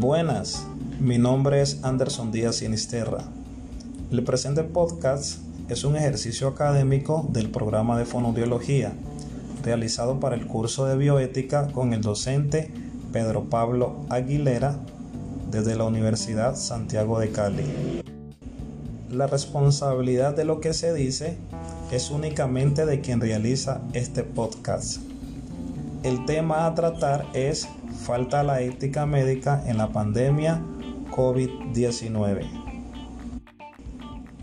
Buenas, mi nombre es Anderson Díaz Sinisterra. El presente podcast es un ejercicio académico del programa de fonoaudiología realizado para el curso de bioética con el docente Pedro Pablo Aguilera desde la Universidad Santiago de Cali. La responsabilidad de lo que se dice es únicamente de quien realiza este podcast. El tema a tratar es falta la ética médica en la pandemia COVID-19.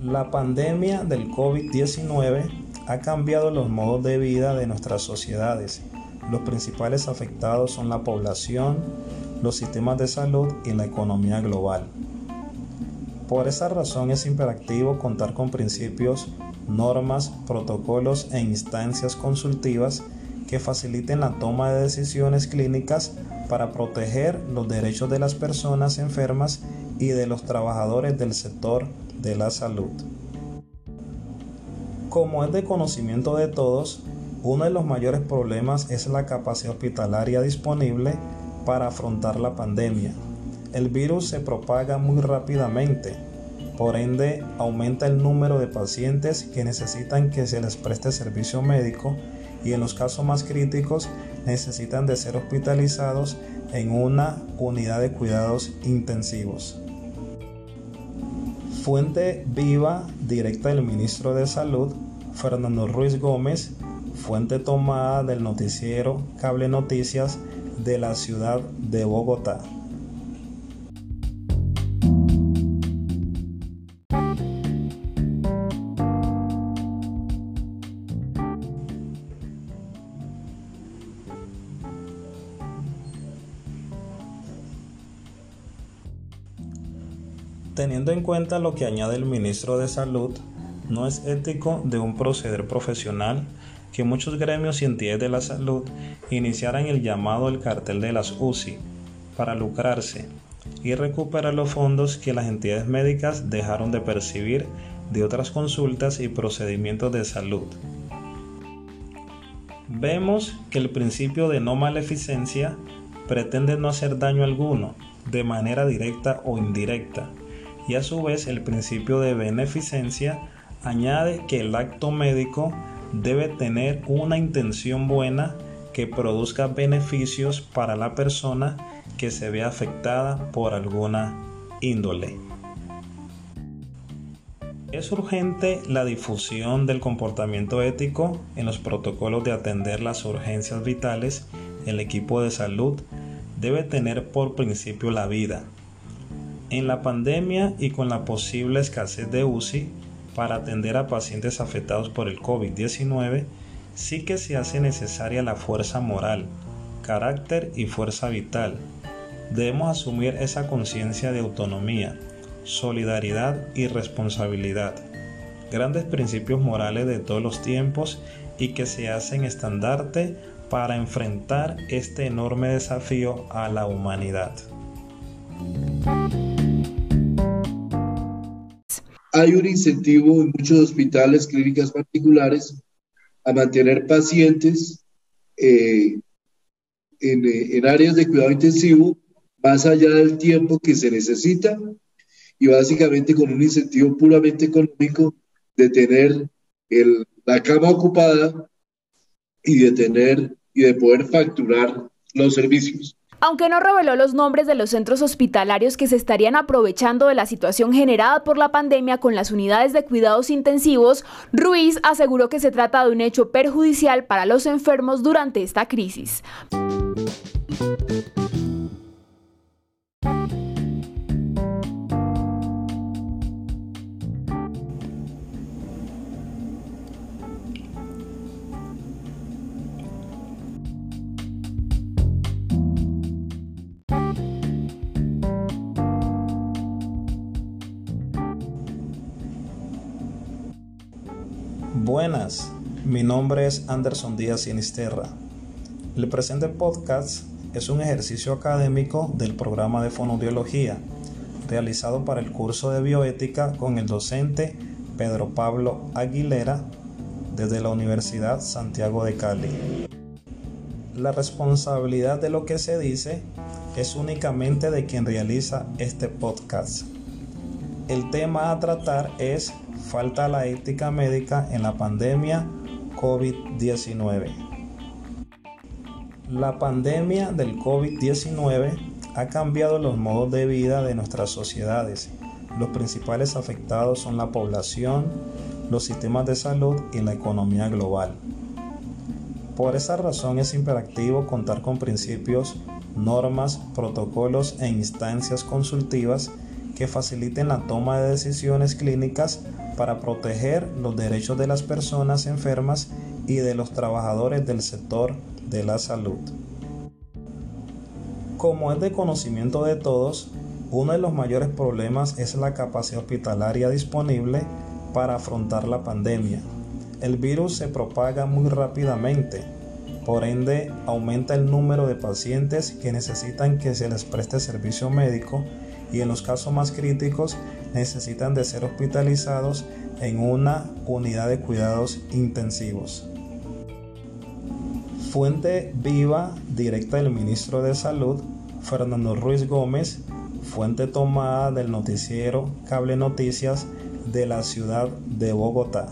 La pandemia del COVID-19 ha cambiado los modos de vida de nuestras sociedades. Los principales afectados son la población, los sistemas de salud y la economía global. Por esa razón es imperativo contar con principios, normas, protocolos e instancias consultivas que faciliten la toma de decisiones clínicas para proteger los derechos de las personas enfermas y de los trabajadores del sector de la salud. Como es de conocimiento de todos, uno de los mayores problemas es la capacidad hospitalaria disponible para afrontar la pandemia. El virus se propaga muy rápidamente, por ende aumenta el número de pacientes que necesitan que se les preste servicio médico y en los casos más críticos necesitan de ser hospitalizados en una unidad de cuidados intensivos. Fuente viva directa del ministro de Salud, Fernando Ruiz Gómez, fuente tomada del noticiero Cable Noticias de la ciudad de Bogotá. Teniendo en cuenta lo que añade el ministro de Salud, no es ético de un proceder profesional que muchos gremios y entidades de la salud iniciaran el llamado el cartel de las UCI para lucrarse y recuperar los fondos que las entidades médicas dejaron de percibir de otras consultas y procedimientos de salud. Vemos que el principio de no maleficencia pretende no hacer daño alguno, de manera directa o indirecta, y a su vez el principio de beneficencia añade que el acto médico debe tener una intención buena que produzca beneficios para la persona que se ve afectada por alguna índole. Es urgente la difusión del comportamiento ético en los protocolos de atender las urgencias vitales. El equipo de salud debe tener por principio la vida, en la pandemia y con la posible escasez de UCI para atender a pacientes afectados por el COVID-19, sí que se hace necesaria la fuerza moral, carácter y fuerza vital. Debemos asumir esa conciencia de autonomía, solidaridad y responsabilidad, grandes principios morales de todos los tiempos y que se hacen estandarte para enfrentar este enorme desafío a la humanidad. Hay un incentivo en muchos hospitales, clínicas particulares, a mantener pacientes eh, en, en, áreas de cuidado intensivo más allá del tiempo que se necesita y básicamente con un incentivo puramente económico de tener la cama ocupada y de tener y de poder facturar los servicios. Aunque no reveló los nombres de los centros hospitalarios que se estarían aprovechando de la situación generada por la pandemia con las unidades de cuidados intensivos, Ruiz aseguró que se trata de un hecho perjudicial para los enfermos durante esta crisis. Buenas, mi nombre es Anderson Díaz Sinisterra. El presente podcast es un ejercicio académico del programa de fonoaudiología realizado para el curso de bioética con el docente Pedro Pablo Aguilera desde la Universidad Santiago de Cali. La responsabilidad de lo que se dice es únicamente de quien realiza este podcast. El tema a tratar es falta a la ética médica en la pandemia COVID-19. La pandemia del COVID-19 ha cambiado los modos de vida de nuestras sociedades. Los principales afectados son la población, los sistemas de salud y la economía global. Por esa razón es imperativo contar con principios, normas, protocolos e instancias consultivas que faciliten la toma de decisiones clínicas para proteger los derechos de las personas enfermas y de los trabajadores del sector de la salud. Como es de conocimiento de todos, uno de los mayores problemas es la capacidad hospitalaria disponible para afrontar la pandemia. El virus se propaga muy rápidamente, por ende aumenta el número de pacientes que necesitan que se les preste servicio médico y en los casos más críticos necesitan de ser hospitalizados en una unidad de cuidados intensivos. Fuente viva directa del ministro de Salud, Fernando Ruiz Gómez, fuente tomada del noticiero Cable Noticias de la ciudad de Bogotá.